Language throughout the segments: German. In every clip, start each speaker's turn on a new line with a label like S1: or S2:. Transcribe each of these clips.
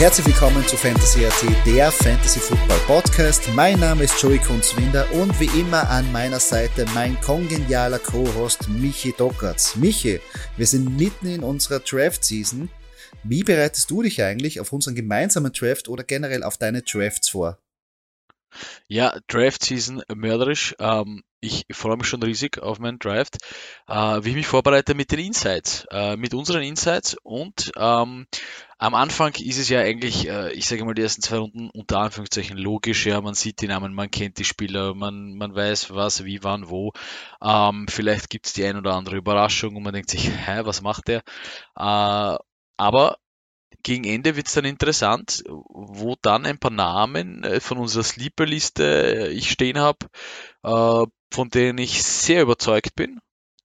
S1: Herzlich willkommen zu Fantasy AT, der Fantasy Football Podcast. Mein Name ist Joey Kunzwinder und wie immer an meiner Seite mein kongenialer Co-Host Michi Dockertz. Michi, wir sind mitten in unserer Draft-Season. Wie bereitest du dich eigentlich auf unseren gemeinsamen Draft oder generell auf deine Drafts vor?
S2: Ja, Draft Season mörderisch. Ähm, ich freue mich schon riesig auf meinen Draft. Äh, wie ich mich vorbereite mit den Insights, äh, mit unseren Insights und ähm, am Anfang ist es ja eigentlich, äh, ich sage mal, die ersten zwei Runden unter Anführungszeichen logisch. Ja, man sieht die Namen, man kennt die Spieler, man, man weiß was, wie, wann, wo. Ähm, vielleicht gibt es die ein oder andere Überraschung und man denkt sich, hä, was macht der? Äh, aber gegen Ende wird es dann interessant, wo dann ein paar Namen äh, von unserer Sleeper-Liste äh, ich stehen habe, äh, von denen ich sehr überzeugt bin.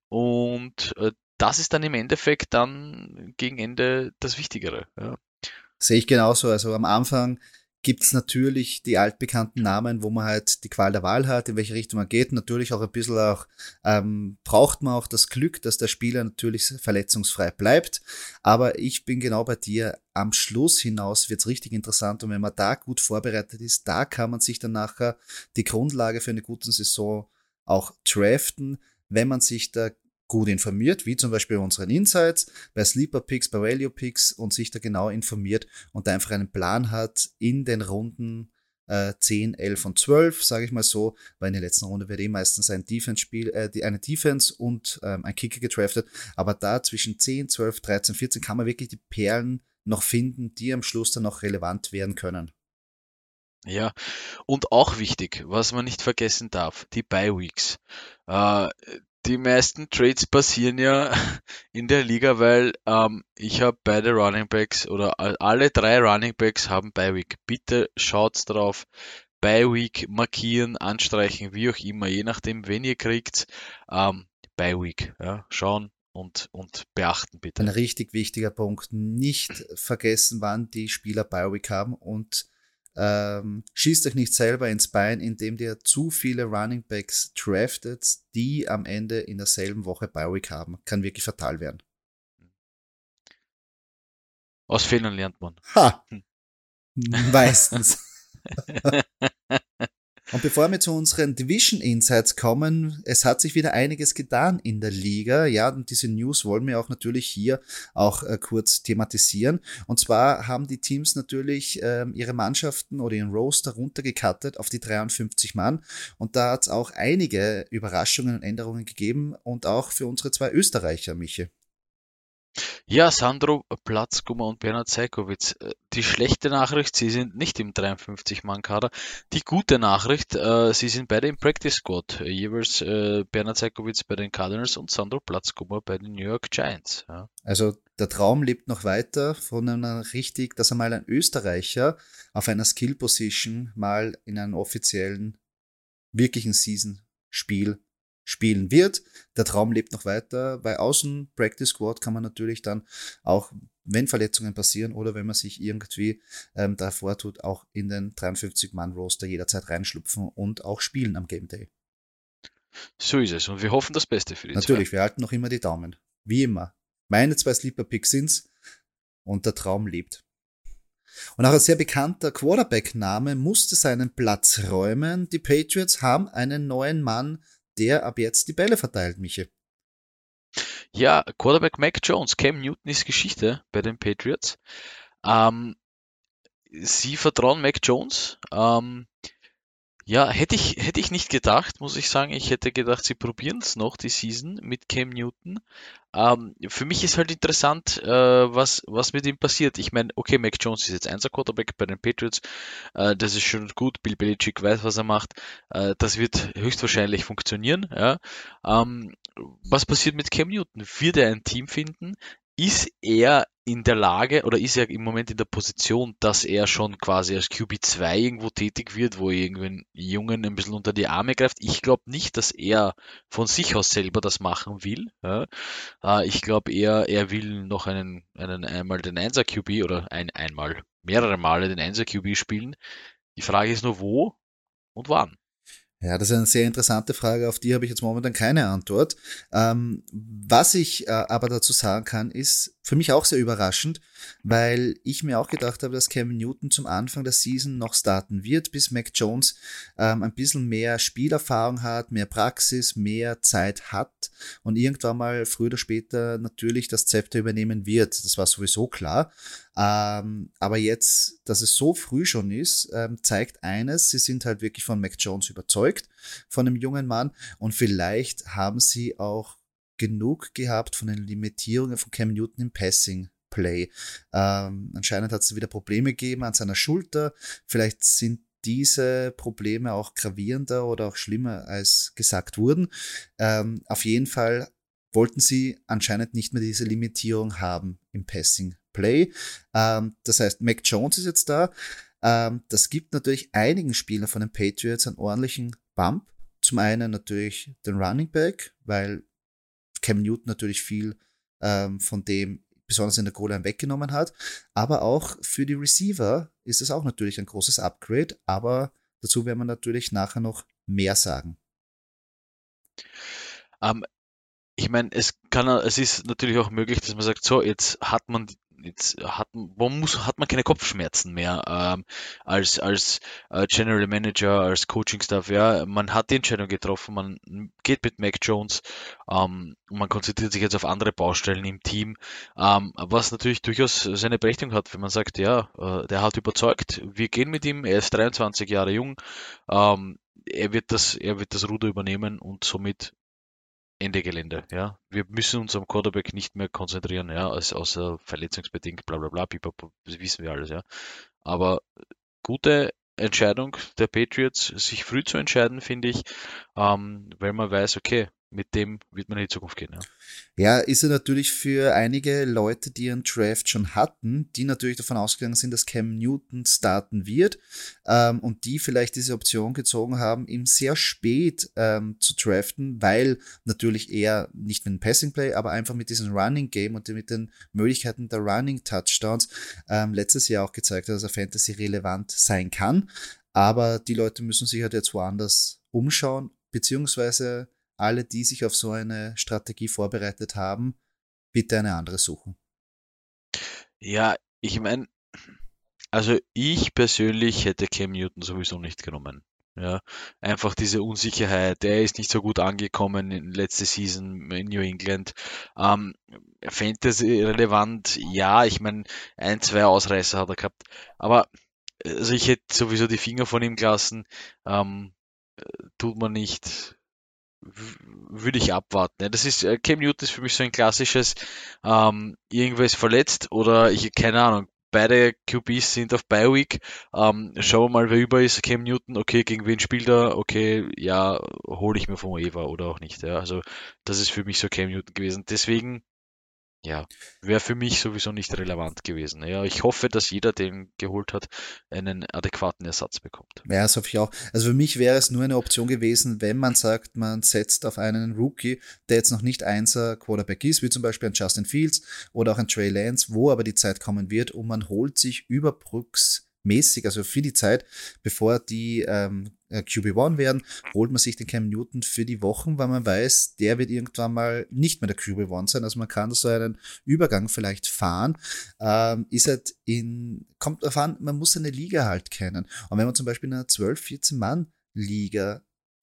S2: Und das ist dann im Endeffekt dann gegen Ende das Wichtigere. Ja.
S1: Sehe ich genauso. Also am Anfang gibt es natürlich die altbekannten Namen, wo man halt die Qual der Wahl hat, in welche Richtung man geht. Natürlich auch ein bisschen auch, ähm, braucht man auch das Glück, dass der Spieler natürlich verletzungsfrei bleibt. Aber ich bin genau bei dir. Am Schluss hinaus wird es richtig interessant und wenn man da gut vorbereitet ist, da kann man sich dann nachher die Grundlage für eine gute Saison auch draften, wenn man sich da gut informiert, wie zum Beispiel bei unseren Insights, bei Sleeper Picks, bei Value Picks und sich da genau informiert und da einfach einen Plan hat in den Runden äh, 10, 11 und 12, sage ich mal so, weil in der letzten Runde wird eh meistens ein Defense-Spiel, äh, eine Defense und ähm, ein Kicker gedraftet, aber da zwischen 10, 12, 13, 14 kann man wirklich die Perlen noch finden, die am Schluss dann noch relevant werden können.
S2: Ja, und auch wichtig, was man nicht vergessen darf, die Bye Weeks. Äh, die meisten Trades passieren ja in der Liga, weil ähm, ich habe beide Running Backs oder alle drei Running Backs haben Bye Week. Bitte schaut drauf. Bye Week markieren, anstreichen, wie auch immer, je nachdem, wenn ihr kriegt. Ähm, Bye Week, ja, schauen und, und beachten bitte.
S1: Ein richtig wichtiger Punkt. Nicht vergessen, wann die Spieler Bye Week haben und ähm, schießt euch nicht selber ins Bein, indem ihr zu viele Running Backs draftet, die am Ende in derselben Woche Bioweek haben. Kann wirklich fatal werden.
S2: Aus Fehlern lernt man.
S1: Ha! Hm. Meistens. Und bevor wir zu unseren Division Insights kommen, es hat sich wieder einiges getan in der Liga. Ja, und diese News wollen wir auch natürlich hier auch äh, kurz thematisieren. Und zwar haben die Teams natürlich äh, ihre Mannschaften oder ihren Roster runtergekattet auf die 53 Mann. Und da hat es auch einige Überraschungen und Änderungen gegeben und auch für unsere zwei Österreicher, Michi.
S2: Ja, Sandro Platzkummer und Bernhard Seikowitz. Äh, die schlechte Nachricht, sie sind nicht im 53-Mann-Kader. Die gute Nachricht, äh, sie sind beide im Practice Squad. Jeweils äh, Bernhard Seikowitz bei den Cardinals und Sandro Platzkummer bei den New York Giants. Ja.
S1: Also der Traum lebt noch weiter von einer richtig, dass einmal ein Österreicher auf einer Skill-Position mal in einem offiziellen, wirklichen Season-Spiel spielen wird. Der Traum lebt noch weiter. Bei Außen Practice Squad kann man natürlich dann auch, wenn Verletzungen passieren oder wenn man sich irgendwie ähm, davor tut, auch in den 53-Mann-Roster jederzeit reinschlupfen und auch spielen am Game Day.
S2: So ist es. Und wir hoffen das Beste für die
S1: Natürlich, zwei. wir halten noch immer die Daumen. Wie immer. Meine zwei Sleeper Picks sind's und der Traum lebt. Und auch ein sehr bekannter Quarterback-Name musste seinen Platz räumen. Die Patriots haben einen neuen Mann der ab jetzt die Bälle verteilt, Michi.
S2: Ja, Quarterback Mac Jones, Cam Newton ist Geschichte bei den Patriots. Ähm, sie vertrauen Mac Jones. Ähm, Ja, hätte ich, hätte ich nicht gedacht, muss ich sagen. Ich hätte gedacht, sie probieren es noch, die Season mit Cam Newton. Ähm, für mich ist halt interessant, äh, was, was mit ihm passiert. Ich meine, okay, Mac Jones ist jetzt Einser Quarterback bei den Patriots. Äh, das ist schon gut. Bill Belichick weiß, was er macht. Äh, das wird höchstwahrscheinlich funktionieren. Ja. Ähm, was passiert mit Cam Newton? Wird er ein Team finden? ist er in der Lage oder ist er im Moment in der Position, dass er schon quasi als QB2 irgendwo tätig wird, wo er irgendwen Jungen ein bisschen unter die Arme greift? Ich glaube nicht, dass er von sich aus selber das machen will. Ja. Äh, ich glaube eher, er will noch einen, einen einmal den 1er QB oder ein, einmal mehrere Male den 1er QB spielen. Die Frage ist nur wo und wann.
S1: Ja, das ist eine sehr interessante Frage, auf die habe ich jetzt momentan keine Antwort. Ähm, was ich äh, aber dazu sagen kann, ist für mich auch sehr überraschend, weil ich mir auch gedacht habe, dass Cam Newton zum Anfang der Season noch starten wird, bis Mac Jones ähm, ein bisschen mehr Spielerfahrung hat, mehr Praxis, mehr Zeit hat und irgendwann mal früher oder später natürlich das Zepter übernehmen wird. Das war sowieso klar. Ähm, aber jetzt, dass es so früh schon ist, ähm, zeigt eines, sie sind halt wirklich von Mac Jones überzeugt, von dem jungen Mann und vielleicht haben sie auch genug gehabt von den Limitierungen von Cam Newton im Passing. Play. Ähm, anscheinend hat es wieder Probleme gegeben an seiner Schulter. Vielleicht sind diese Probleme auch gravierender oder auch schlimmer als gesagt wurden. Ähm, auf jeden Fall wollten sie anscheinend nicht mehr diese Limitierung haben im Passing Play. Ähm, das heißt, Mac Jones ist jetzt da. Ähm, das gibt natürlich einigen Spielern von den Patriots einen ordentlichen Bump. Zum einen natürlich den Running Back, weil Cam Newton natürlich viel ähm, von dem besonders in der Goal weggenommen hat. Aber auch für die Receiver ist es auch natürlich ein großes Upgrade. Aber dazu werden wir natürlich nachher noch mehr sagen.
S2: Um, ähm, ich meine, es kann, es ist natürlich auch möglich, dass man sagt, so, jetzt hat man jetzt hat man muss hat man keine Kopfschmerzen mehr ähm, als als äh, General Manager als Coaching Staff? Ja man hat die Entscheidung getroffen man geht mit Mac Jones ähm, man konzentriert sich jetzt auf andere Baustellen im Team. Ähm, was natürlich durchaus seine Berechtigung hat wenn man sagt ja äh, der hat überzeugt wir gehen mit ihm er ist 23 Jahre jung ähm, er wird das er wird das Ruder übernehmen und somit Ende Gelände, ja. Wir müssen uns am Quarterback nicht mehr konzentrieren, ja, als außer verletzungsbedingt, bla bla bla, pipapo, das wissen wir alles, ja. Aber gute Entscheidung der Patriots, sich früh zu entscheiden, finde ich, ähm, weil man weiß, okay, mit dem wird man in die Zukunft gehen. Ja.
S1: ja, ist er natürlich für einige Leute, die ihren Draft schon hatten, die natürlich davon ausgegangen sind, dass Cam Newton starten wird ähm, und die vielleicht diese Option gezogen haben, ihm sehr spät ähm, zu draften, weil natürlich er nicht mit dem Passing Play, aber einfach mit diesem Running Game und mit den Möglichkeiten der Running Touchdowns ähm, letztes Jahr auch gezeigt hat, dass er Fantasy relevant sein kann. Aber die Leute müssen sich halt jetzt woanders umschauen, beziehungsweise alle, die sich auf so eine Strategie vorbereitet haben, bitte eine andere suchen.
S2: Ja, ich meine, also ich persönlich hätte Cam Newton sowieso nicht genommen. Ja, einfach diese Unsicherheit. Der ist nicht so gut angekommen in letzte Season in New England. Ähm, Fantasy relevant, ja, ich meine, ein, zwei Ausreißer hat er gehabt. Aber also ich hätte sowieso die Finger von ihm gelassen. Ähm, tut man nicht würde ich abwarten. Ja, das ist, äh, Cam Newton ist für mich so ein klassisches, ähm, irgendwer ist verletzt oder ich, keine Ahnung, beide QBs sind auf Bye Week. Ähm, schauen wir mal, wer über ist. Cam Newton, okay, gegen wen spielt er? Okay, ja, hole ich mir vom Eva oder auch nicht. Ja, also das ist für mich so Cam Newton gewesen. Deswegen ja, wäre für mich sowieso nicht relevant gewesen. Ja, ich hoffe, dass jeder, den geholt hat, einen adäquaten Ersatz bekommt.
S1: Ja, das hoffe ich auch. Also für mich wäre es nur eine Option gewesen, wenn man sagt, man setzt auf einen Rookie, der jetzt noch nicht einser Quarterback ist, wie zum Beispiel ein Justin Fields oder auch ein Trey Lance, wo aber die Zeit kommen wird und man holt sich überbrücks mäßig, also für die Zeit, bevor die ähm, äh, QB1 werden, holt man sich den Cam Newton für die Wochen, weil man weiß, der wird irgendwann mal nicht mehr der QB1 sein. Also man kann so einen Übergang vielleicht fahren. Ähm, ist halt in, kommt an, man muss seine Liga halt kennen. Und wenn man zum Beispiel in einer 12, 14 Mann Liga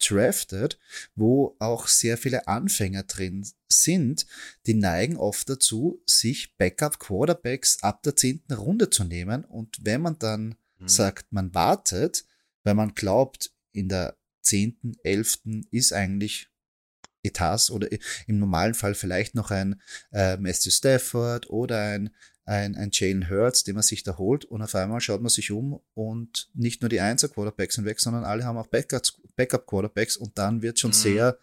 S1: draftet, wo auch sehr viele Anfänger drin sind, die neigen oft dazu, sich Backup-Quarterbacks ab der zehnten Runde zu nehmen. Und wenn man dann mhm. sagt, man wartet, weil man glaubt, in der zehnten, elften ist eigentlich Etats oder im normalen Fall vielleicht noch ein äh, Matthew Stafford oder ein, ein, ein Jalen Hurts, den man sich da holt und auf einmal schaut man sich um und nicht nur die Einser-Quarterbacks sind weg, sondern alle haben auch Backup-Quarterbacks und dann wird schon mhm. sehr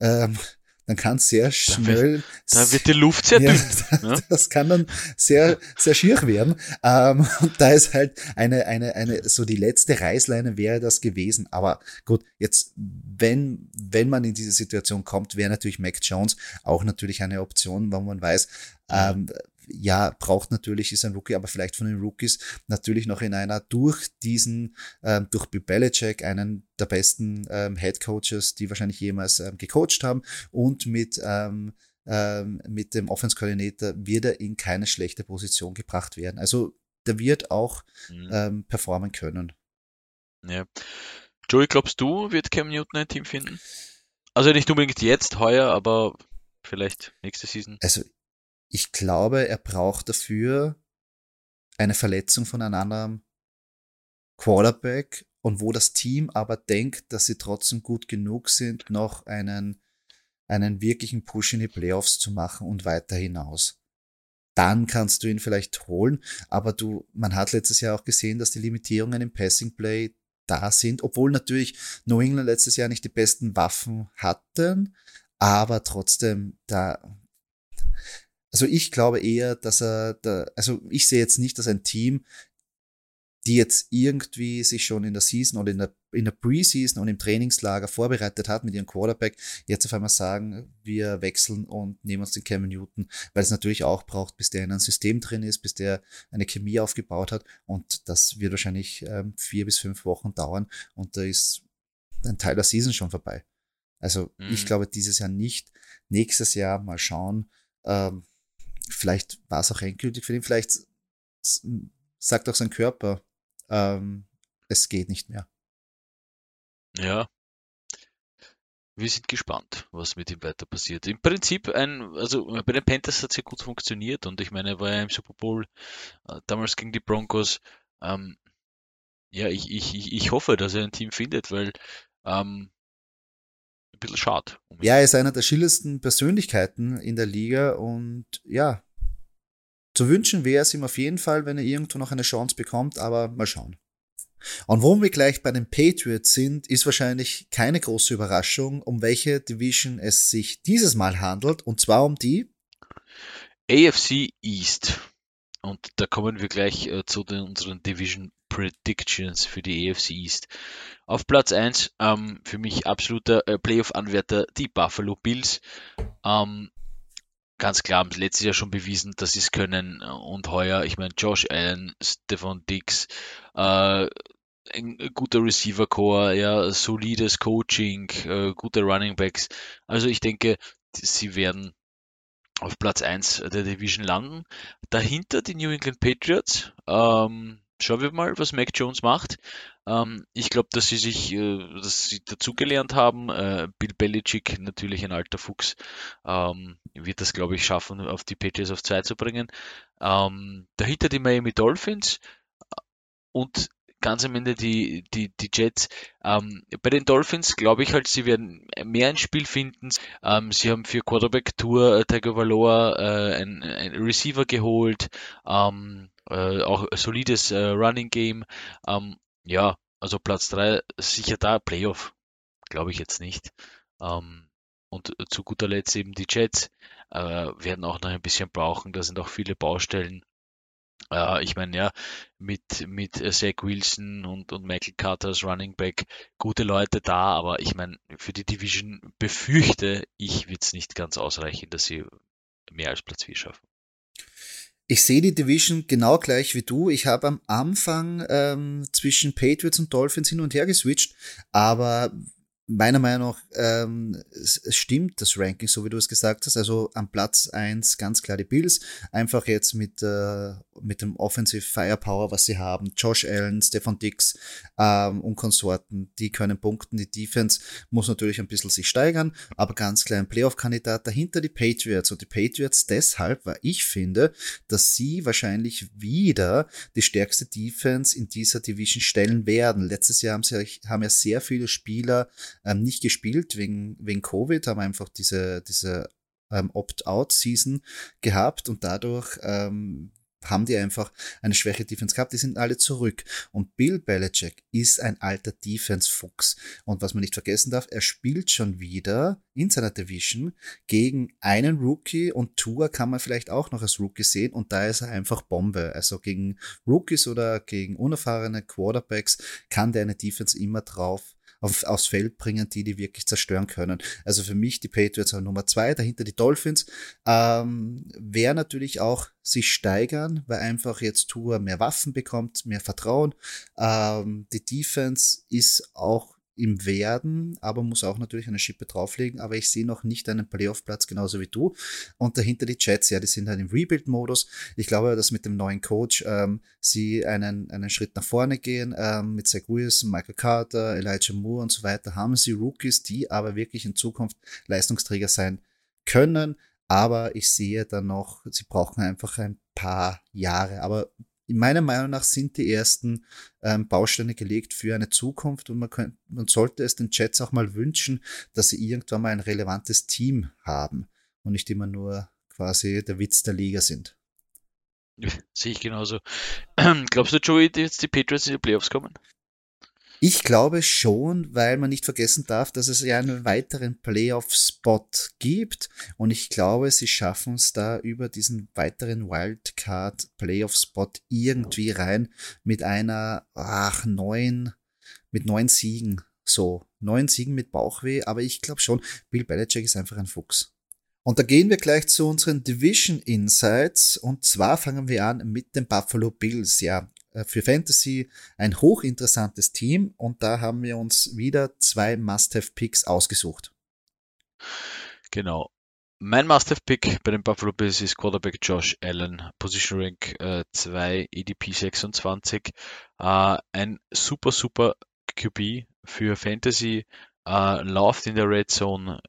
S1: ähm, dann kann es sehr schnell.
S2: Da wird, da wird, die Luft sehr dünn.
S1: Ja, ne? Das kann dann sehr, sehr schier werden. Ähm, und da ist halt eine, eine, eine, so die letzte Reißleine wäre das gewesen. Aber gut, jetzt, wenn, wenn man in diese Situation kommt, wäre natürlich Mac Jones auch natürlich eine Option, wo man weiß, ähm, ja, braucht natürlich, ist ein Rookie, aber vielleicht von den Rookies natürlich noch in einer durch diesen, ähm, durch Bill Belichick, einen der besten ähm, Head Coaches, die wahrscheinlich jemals ähm, gecoacht haben und mit, ähm, ähm, mit dem Offense Coordinator wird er in keine schlechte Position gebracht werden. Also der wird auch mhm. ähm, performen können.
S2: Ja. Joey, glaubst du, wird Cam Newton ein Team finden? Also nicht unbedingt jetzt, heuer, aber vielleicht nächste Season.
S1: Also ich glaube, er braucht dafür eine Verletzung von einem anderen Quarterback. Und wo das Team aber denkt, dass sie trotzdem gut genug sind, noch einen, einen wirklichen Push in die Playoffs zu machen und weiter hinaus. Dann kannst du ihn vielleicht holen, aber du, man hat letztes Jahr auch gesehen, dass die Limitierungen im Passing Play da sind, obwohl natürlich New England letztes Jahr nicht die besten Waffen hatten, aber trotzdem, da, also ich glaube eher, dass er, da, also ich sehe jetzt nicht, dass ein Team, die jetzt irgendwie sich schon in der Season oder in der, in der Preseason und im Trainingslager vorbereitet hat mit ihrem Quarterback, jetzt auf einmal sagen, wir wechseln und nehmen uns den Cam Newton, weil es natürlich auch braucht, bis der in einem System drin ist, bis der eine Chemie aufgebaut hat und das wird wahrscheinlich ähm, vier bis fünf Wochen dauern und da ist ein Teil der Season schon vorbei. Also mhm. ich glaube dieses Jahr nicht. Nächstes Jahr mal schauen. Ähm, vielleicht war es auch endgültig für ihn, vielleicht sagt auch sein Körper, ähm, es geht nicht mehr.
S2: Ja. Wir sind gespannt, was mit ihm weiter passiert. Im Prinzip ein, also bei den Panthers hat es ja gut funktioniert und ich meine, war ja im Super Bowl äh, damals gegen die Broncos. Ähm, ja, ich, ich, ich hoffe, dass er ein Team findet, weil ähm, bisschen schade.
S1: Ja, er ist einer der schillersten Persönlichkeiten in der Liga und ja, zu wünschen wäre es ihm auf jeden Fall, wenn er irgendwo noch eine Chance bekommt, aber mal schauen. Und wo wir gleich bei den Patriots sind, ist wahrscheinlich keine große Überraschung, um welche Division es sich dieses Mal handelt, und zwar um die
S2: AFC East. Und da kommen wir gleich äh, zu den, unseren Division Predictions für die AFC East. Auf Platz 1 ähm, für mich absoluter äh, Playoff-Anwärter die Buffalo Bills. Ähm, ganz klar, haben letztes Jahr schon bewiesen, dass sie es können und heuer, ich meine, Josh Allen, Stefan Dix, äh, ein guter Receiver-Core, ja, solides Coaching, äh, gute Running Backs. Also ich denke, sie werden auf Platz 1 der Division landen. Dahinter die New England Patriots. Ähm, schauen wir mal, was Mac Jones macht. Ähm, ich glaube, dass sie sich, äh, dass sie dazugelernt haben. Äh, Bill Belichick, natürlich ein alter Fuchs, ähm, wird das, glaube ich, schaffen, auf die Patriots auf zwei zu bringen. Ähm, dahinter die Miami Dolphins und ganz am Ende die, die, die Jets. Ähm, bei den Dolphins glaube ich halt, sie werden mehr ein Spiel finden. Ähm, sie haben für Quarterback Tour äh, Valoa äh, ein, ein Receiver geholt. Ähm, äh, auch solides äh, Running Game. Ähm, ja, also Platz 3 sicher da, Playoff glaube ich jetzt nicht. Ähm, und zu guter Letzt eben die Jets äh, werden auch noch ein bisschen brauchen. Da sind auch viele Baustellen. Äh, ich meine, ja, mit, mit Zach Wilson und, und Michael Carter als Running Back gute Leute da, aber ich meine, für die Division befürchte ich, wird es nicht ganz ausreichen, dass sie mehr als Platz 4 schaffen.
S1: Ich sehe die Division genau gleich wie du. Ich habe am Anfang ähm, zwischen Patriots und Dolphins hin und her geswitcht, aber meiner Meinung nach ähm, es, es stimmt das Ranking, so wie du es gesagt hast. Also am Platz eins ganz klar die Bills. Einfach jetzt mit, äh, mit dem Offensive Firepower, was sie haben. Josh Allen, Stefan Dix ähm, und Konsorten, die können punkten. Die Defense muss natürlich ein bisschen sich steigern, aber ganz klar ein Playoff-Kandidat dahinter die Patriots. Und die Patriots deshalb, weil ich finde, dass sie wahrscheinlich wieder die stärkste Defense in dieser Division stellen werden. Letztes Jahr haben sie haben ja sehr viele Spieler ähm, nicht gespielt wegen, wegen Covid, haben einfach diese, diese ähm, Opt-out-Season gehabt und dadurch ähm, haben die einfach eine schwäche Defense gehabt, die sind alle zurück. Und Bill Belichick ist ein alter Defense-Fuchs. Und was man nicht vergessen darf, er spielt schon wieder in seiner Division gegen einen Rookie und Tua kann man vielleicht auch noch als Rookie sehen und da ist er einfach Bombe. Also gegen Rookies oder gegen unerfahrene Quarterbacks kann der eine Defense immer drauf auf, aufs Feld bringen, die die wirklich zerstören können. Also für mich die Patriots haben Nummer zwei, dahinter die Dolphins. Ähm, Wäre natürlich auch sich steigern, weil einfach jetzt Tour mehr Waffen bekommt, mehr Vertrauen. Ähm, die Defense ist auch im Werden, aber muss auch natürlich eine Schippe drauflegen. Aber ich sehe noch nicht einen Playoff-Platz genauso wie du. Und dahinter die Jets, ja, die sind halt im Rebuild-Modus. Ich glaube, dass mit dem neuen Coach ähm, sie einen, einen Schritt nach vorne gehen. Ähm, mit Zach Wilson, Michael Carter, Elijah Moore und so weiter haben sie Rookies, die aber wirklich in Zukunft Leistungsträger sein können. Aber ich sehe dann noch, sie brauchen einfach ein paar Jahre. Aber in meiner Meinung nach sind die ersten ähm, Bausteine gelegt für eine Zukunft und man, könnt, man sollte es den Jets auch mal wünschen, dass sie irgendwann mal ein relevantes Team haben und nicht immer nur quasi der Witz der Liga sind.
S2: Sehe ich genauso. Glaubst du, Joey, dass die Patriots in die Playoffs kommen?
S1: Ich glaube schon, weil man nicht vergessen darf, dass es ja einen weiteren Playoff-Spot gibt. Und ich glaube, sie schaffen es da über diesen weiteren Wildcard-Playoff-Spot irgendwie rein mit einer, ach, neun, mit neun Siegen. So, neun Siegen mit Bauchweh. Aber ich glaube schon, Bill Belichick ist einfach ein Fuchs. Und da gehen wir gleich zu unseren Division Insights. Und zwar fangen wir an mit den Buffalo Bills. Ja, für Fantasy ein hochinteressantes Team und da haben wir uns wieder zwei Must-Have-Picks ausgesucht.
S2: Genau. Mein Must-Have-Pick bei den Buffalo Bills ist Quarterback Josh Allen, Position Rank äh, 2, EDP 26. Äh, ein super, super QB für Fantasy, äh, läuft in der Red Zone,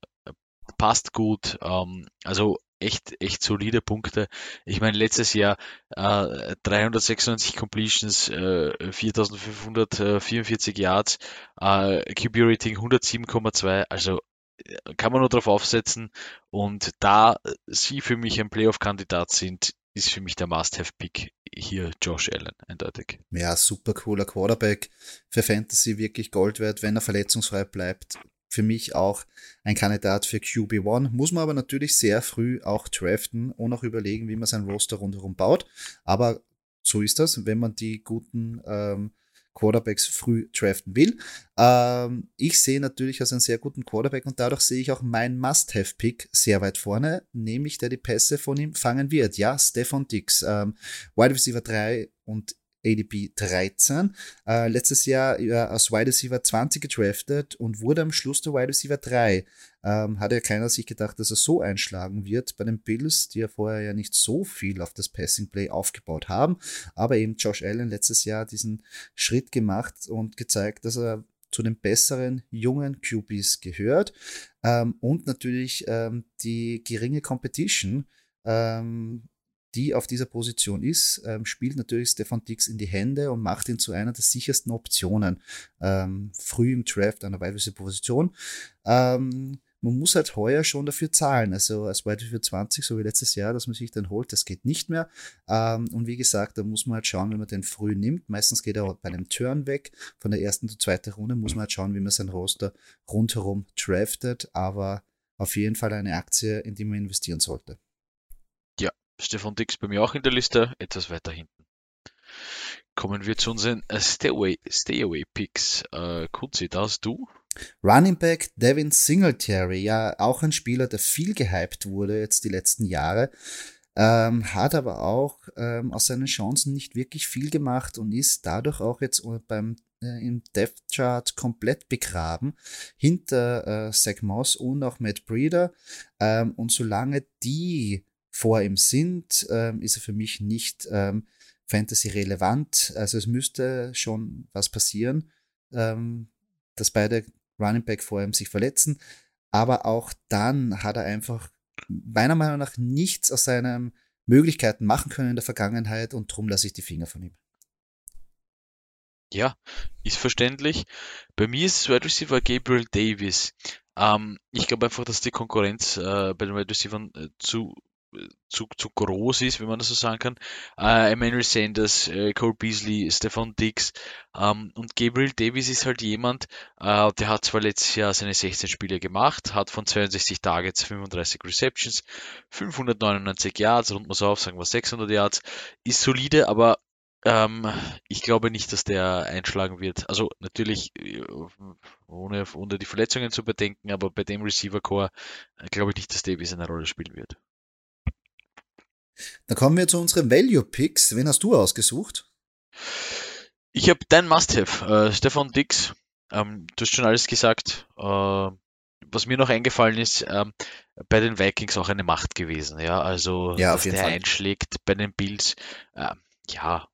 S2: passt gut. Ähm, also echt, echt solide Punkte. Ich meine, letztes Jahr äh, 396 Completions, äh, 4544 Yards, äh, QB-Rating 107,2, also äh, kann man nur darauf aufsetzen. Und da sie für mich ein Playoff-Kandidat sind, ist für mich der Must-Have-Pick hier Josh Allen, eindeutig.
S1: Ja, super cooler Quarterback. Für Fantasy wirklich Gold wert, wenn er verletzungsfrei bleibt für mich auch ein Kandidat für QB1. Muss man aber natürlich sehr früh auch draften und auch überlegen, wie man sein Roster rundherum baut. Aber so ist das, wenn man die guten ähm, Quarterbacks früh draften will. Ähm, ich sehe natürlich als einen sehr guten Quarterback und dadurch sehe ich auch meinen Must-Have-Pick sehr weit vorne, nämlich der die Pässe von ihm fangen wird. Ja, Stefan Dix, ähm, Wide Receiver 3 und ADP 13. Äh, letztes Jahr äh, als Wide Receiver 20 gedraftet und wurde am Schluss der Wide Receiver 3. Ähm, hat ja keiner sich gedacht, dass er so einschlagen wird bei den Bills, die ja vorher ja nicht so viel auf das Passing Play aufgebaut haben. Aber eben Josh Allen letztes Jahr diesen Schritt gemacht und gezeigt, dass er zu den besseren jungen QBs gehört. Ähm, und natürlich ähm, die geringe Competition ähm, die auf dieser Position ist, ähm, spielt natürlich Stefan Dix in die Hände und macht ihn zu einer der sichersten Optionen ähm, früh im Draft an der Wide Position. Ähm, man muss halt heuer schon dafür zahlen. Also als Wide für 20, so wie letztes Jahr, dass man sich den holt, das geht nicht mehr. Ähm, und wie gesagt, da muss man halt schauen, wenn man den früh nimmt. Meistens geht er bei einem Turn weg. Von der ersten zur zweiten Runde muss man halt schauen, wie man sein Roster rundherum draftet. Aber auf jeden Fall eine Aktie, in die man investieren sollte.
S2: Stefan Dix bei mir auch in der Liste, etwas weiter hinten. Kommen wir zu unseren äh, Stay Stay. Äh, Kunzi, da hast du?
S1: Running Back Devin Singletary, ja auch ein Spieler, der viel gehypt wurde jetzt die letzten Jahre, ähm, hat aber auch ähm, aus seinen Chancen nicht wirklich viel gemacht und ist dadurch auch jetzt beim äh, im Depth Chart komplett begraben, hinter äh, Zach Moss und auch Matt Breeder. Ähm, und solange die vor ihm sind, ähm, ist er für mich nicht ähm, Fantasy relevant. Also es müsste schon was passieren, ähm, dass beide Running Back vor ihm sich verletzen. Aber auch dann hat er einfach meiner Meinung nach nichts aus seinen Möglichkeiten machen können in der Vergangenheit und darum lasse ich die Finger von ihm.
S2: Ja, ist verständlich. Bei mir ist Wide Receiver Gabriel Davis. Ähm, ich glaube einfach, dass die Konkurrenz äh, bei den Wide Receivers äh, zu zu, zu groß ist, wenn man das so sagen kann. Äh, Emmanuel Sanders, äh, Cole Beasley, Stefan Dix ähm, und Gabriel Davis ist halt jemand, äh, der hat zwar letztes Jahr seine 16 Spiele gemacht, hat von 62 Targets 35 Receptions, 599 Yards, rund muss auf, sagen wir 600 Yards, ist solide, aber ähm, ich glaube nicht, dass der einschlagen wird. Also natürlich äh, ohne, ohne die Verletzungen zu bedenken, aber bei dem Receiver Core äh, glaube ich nicht, dass Davis eine Rolle spielen wird.
S1: Dann kommen wir zu unseren Value Picks. Wen hast du ausgesucht?
S2: Ich habe dein Must-Have, äh, Stefan Dix. Ähm, du hast schon alles gesagt. Äh, was mir noch eingefallen ist, ähm, bei den Vikings auch eine Macht gewesen. Ja, also
S1: ja,
S2: dass der Fall. einschlägt bei den Bills. Äh, ja, ja,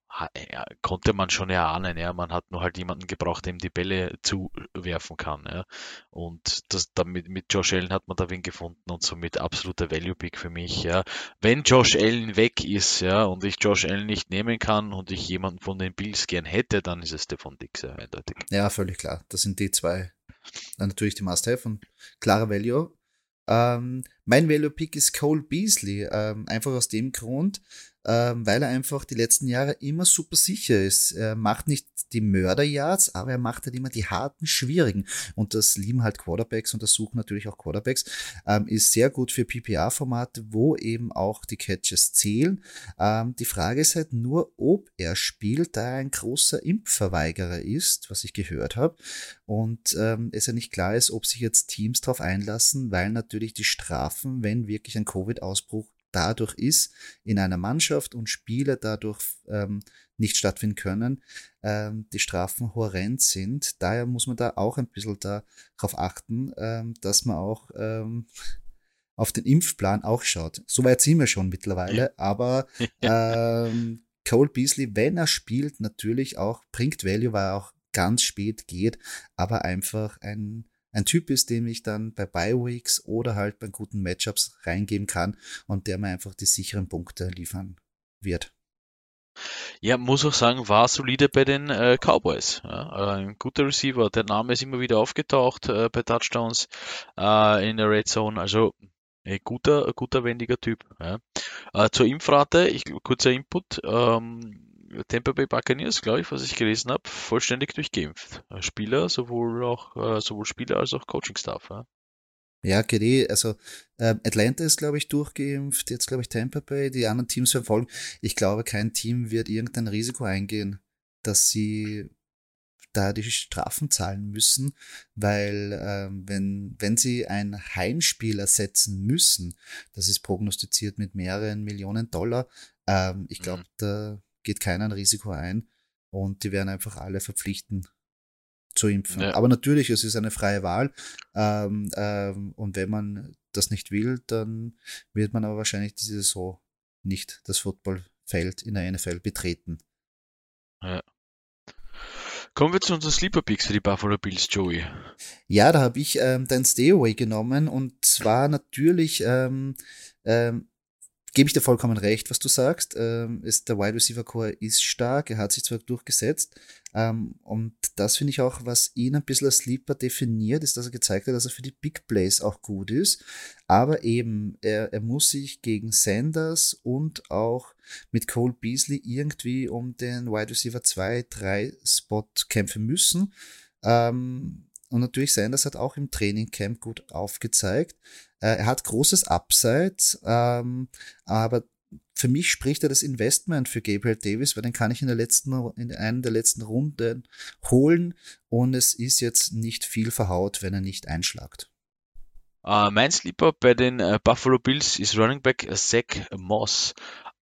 S2: konnte man schon erahnen, ja. Man hat nur halt jemanden gebraucht, dem die Bälle zuwerfen kann, ja. Und das, damit, mit Josh Allen hat man da wen gefunden und somit absoluter Value-Pick für mich, ja. Wenn Josh Allen weg ist, ja, und ich Josh Allen nicht nehmen kann und ich jemanden von den Bills gern hätte, dann ist es Stefan Dix, ja, eindeutig.
S1: Ja, völlig klar. Das sind die zwei. Dann natürlich die Must-Have und klare Value. Ähm, mein Value-Pick ist Cole Beasley, ähm, einfach aus dem Grund, ähm, weil er einfach die letzten Jahre immer super sicher ist. Er macht nicht die Mörder-Yards, aber er macht halt immer die harten, schwierigen. Und das lieben halt Quarterbacks und das suchen natürlich auch Quarterbacks. Ähm, ist sehr gut für PPA-Formate, wo eben auch die Catches zählen. Ähm, die Frage ist halt nur, ob er spielt, da er ein großer Impfverweigerer ist, was ich gehört habe. Und ähm, es ja nicht klar ist, ob sich jetzt Teams darauf einlassen, weil natürlich die Strafen, wenn wirklich ein Covid-Ausbruch dadurch ist in einer Mannschaft und Spiele dadurch ähm, nicht stattfinden können, ähm, die Strafen horrend sind. Daher muss man da auch ein bisschen darauf achten, ähm, dass man auch ähm, auf den Impfplan auch schaut. Soweit sind wir schon mittlerweile, aber ähm, Cole Beasley, wenn er spielt, natürlich auch bringt Value, weil er auch ganz spät geht, aber einfach ein ein Typ ist, dem ich dann bei Bi-Weeks oder halt bei guten Matchups reingeben kann und der mir einfach die sicheren Punkte liefern wird.
S2: Ja, muss auch sagen, war solide bei den äh, Cowboys. Ja, äh, ein guter Receiver. Der Name ist immer wieder aufgetaucht äh, bei Touchdowns äh, in der Red Zone. Also ein guter, guter, wendiger Typ. Ja. Äh, zur Impfrate, ich, kurzer Input. Ähm, Tampa Bay Buccaneers, glaube ich, was ich gelesen habe, vollständig durchgeimpft. Spieler, sowohl auch äh, sowohl Spieler als auch Coaching-Staff. Ja.
S1: Ja, GD, also äh, Atlanta ist, glaube ich, durchgeimpft, jetzt glaube ich Tampa Bay, die anderen Teams verfolgen. Ich glaube, kein Team wird irgendein Risiko eingehen, dass sie da die Strafen zahlen müssen, weil äh, wenn, wenn sie ein Heimspiel ersetzen müssen, das ist prognostiziert mit mehreren Millionen Dollar, ähm, ich glaube, mhm. da geht keiner ein Risiko ein und die werden einfach alle verpflichten zu impfen. Ja. Aber natürlich, es ist eine freie Wahl ähm, ähm, und wenn man das nicht will, dann wird man aber wahrscheinlich diese Saison nicht das Footballfeld in der NFL betreten.
S2: Ja. Kommen wir zu unseren Sleeper Picks für die Buffalo Bills, Joey.
S1: Ja, da habe ich ähm, dein Stay Away genommen und zwar natürlich ähm, ähm, gebe ich dir vollkommen recht, was du sagst. Ähm, ist, der Wide Receiver Core ist stark, er hat sich zwar durchgesetzt. Ähm, und das finde ich auch, was ihn ein bisschen als Sleeper definiert, ist, dass er gezeigt hat, dass er für die Big Plays auch gut ist. Aber eben, er, er muss sich gegen Sanders und auch mit Cole Beasley irgendwie um den Wide Receiver 2, 3 Spot kämpfen müssen. Ähm, und natürlich Sanders hat auch im Training Camp gut aufgezeigt. Äh, er hat großes Upside, ähm, aber für mich spricht er das Investment für Gabriel Davis, weil den kann ich in der letzten, in einer der letzten Runden holen und es ist jetzt nicht viel verhaut, wenn er nicht einschlagt.
S2: Uh, mein Sleeper bei den uh, Buffalo Bills ist Running Back Zach Moss.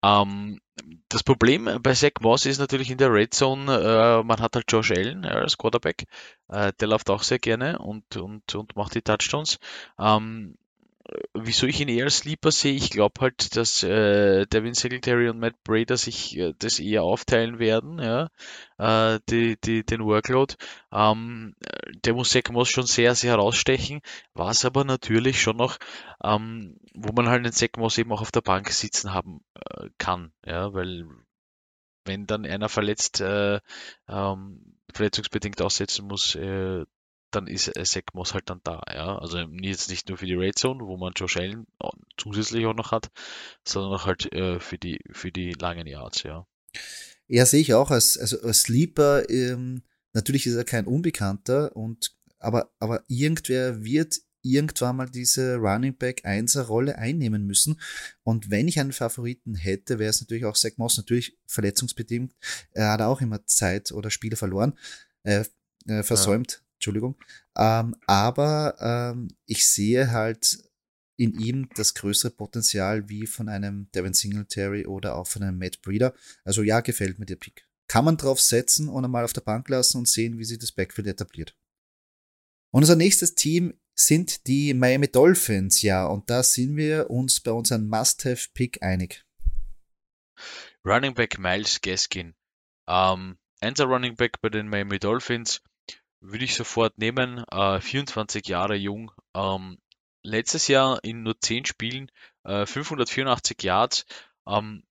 S2: Ähm, das Problem bei Zach Moss ist natürlich in der Red Zone, äh, man hat halt Josh Allen als Quarterback, der läuft auch sehr gerne und, und, und macht die Touchdowns. Ähm, wieso ich ihn eher als Sleeper sehe, ich glaube halt, dass äh, Devin Singletary und Matt Brader sich äh, das eher aufteilen werden, ja, äh, die, die, den Workload. Ähm, der muss muss schon sehr, sehr herausstechen, was aber natürlich schon noch, ähm, wo man halt den Moss eben auch auf der Bank sitzen haben äh, kann, ja, weil wenn dann einer verletzt, äh, ähm, verletzungsbedingt aussetzen muss, äh, dann ist Zach Moss halt dann da. Ja? Also jetzt nicht nur für die Red Zone, wo man Josh Allen zusätzlich auch noch hat, sondern auch halt äh, für, die, für die langen Yards. Ja,
S1: ja sehe ich auch als, also als Sleeper. Ähm, natürlich ist er kein Unbekannter, und, aber, aber irgendwer wird irgendwann mal diese Running Back 1er Rolle einnehmen müssen. Und wenn ich einen Favoriten hätte, wäre es natürlich auch Zach Moss. Natürlich verletzungsbedingt. Er hat auch immer Zeit oder Spiele verloren, äh, äh, versäumt. Entschuldigung. Ähm, aber ähm, ich sehe halt in ihm das größere Potenzial wie von einem Devin Singletary oder auch von einem Matt Breeder. Also ja, gefällt mir der Pick. Kann man drauf setzen und einmal auf der Bank lassen und sehen, wie sich das Backfield etabliert. Und unser nächstes Team sind die Miami Dolphins, ja, und da sind wir uns bei unserem Must-Have-Pick einig.
S2: Running Back Miles Gaskin. Ähm, Einser Running Back bei den Miami Dolphins würde ich sofort nehmen. Äh, 24 Jahre jung. Ähm, letztes Jahr in nur 10 Spielen äh, 584 Yards. Ähm,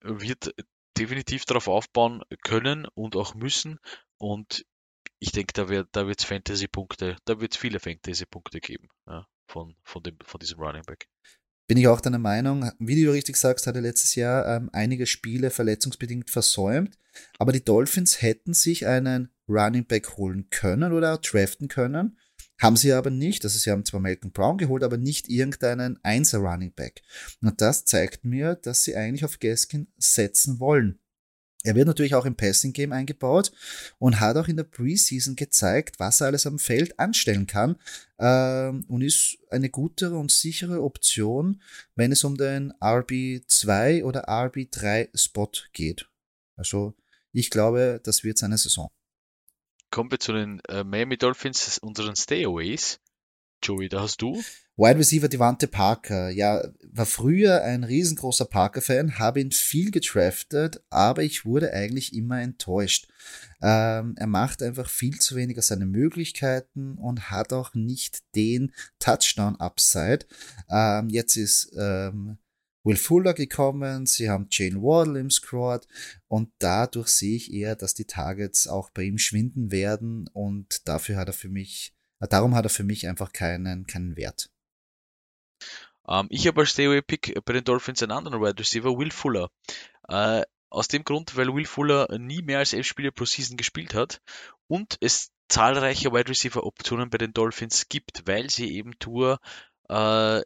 S2: wird definitiv darauf aufbauen können und auch müssen. Und ich denke, da wird da wird's Fantasy-Punkte, da wird es viele Fantasy-Punkte geben ja, von, von, dem, von diesem Running Back.
S1: Bin ich auch deiner Meinung. Wie du richtig sagst, hat er letztes Jahr ähm, einige Spiele verletzungsbedingt versäumt. Aber die Dolphins hätten sich einen Running Back holen können oder draften können. Haben sie aber nicht. Also sie haben zwar Malcolm Brown geholt, aber nicht irgendeinen Einser Running Back. Und das zeigt mir, dass sie eigentlich auf Gaskin setzen wollen. Er wird natürlich auch im Passing Game eingebaut und hat auch in der Preseason gezeigt, was er alles am Feld anstellen kann ähm, und ist eine gute und sichere Option, wenn es um den RB2 oder RB3 Spot geht. Also ich glaube, das wird seine Saison
S2: kommen wir zu den äh, Miami Dolphins, unseren Stayaways. Joey, da hast du?
S1: Wide Receiver Devante Parker, ja, war früher ein riesengroßer Parker-Fan, habe ihn viel getraftet, aber ich wurde eigentlich immer enttäuscht. Ähm, er macht einfach viel zu wenig aus seinen Möglichkeiten und hat auch nicht den Touchdown-Upside. Ähm, jetzt ist ähm, Will Fuller gekommen, sie haben Jane Wardle im Squad und dadurch sehe ich eher, dass die Targets auch bei ihm schwinden werden und dafür hat er für mich, äh, darum hat er für mich einfach keinen, keinen Wert.
S2: Um, ähm, ich habe als Stay-Away-Pick bei den Dolphins einen anderen Wide Receiver, Will Fuller. Uh, aus dem Grund, weil Will Fuller nie mehr als elf Spiele pro Season gespielt hat und es zahlreiche Wide Receiver Optionen bei den Dolphins gibt, weil sie eben Tour uh,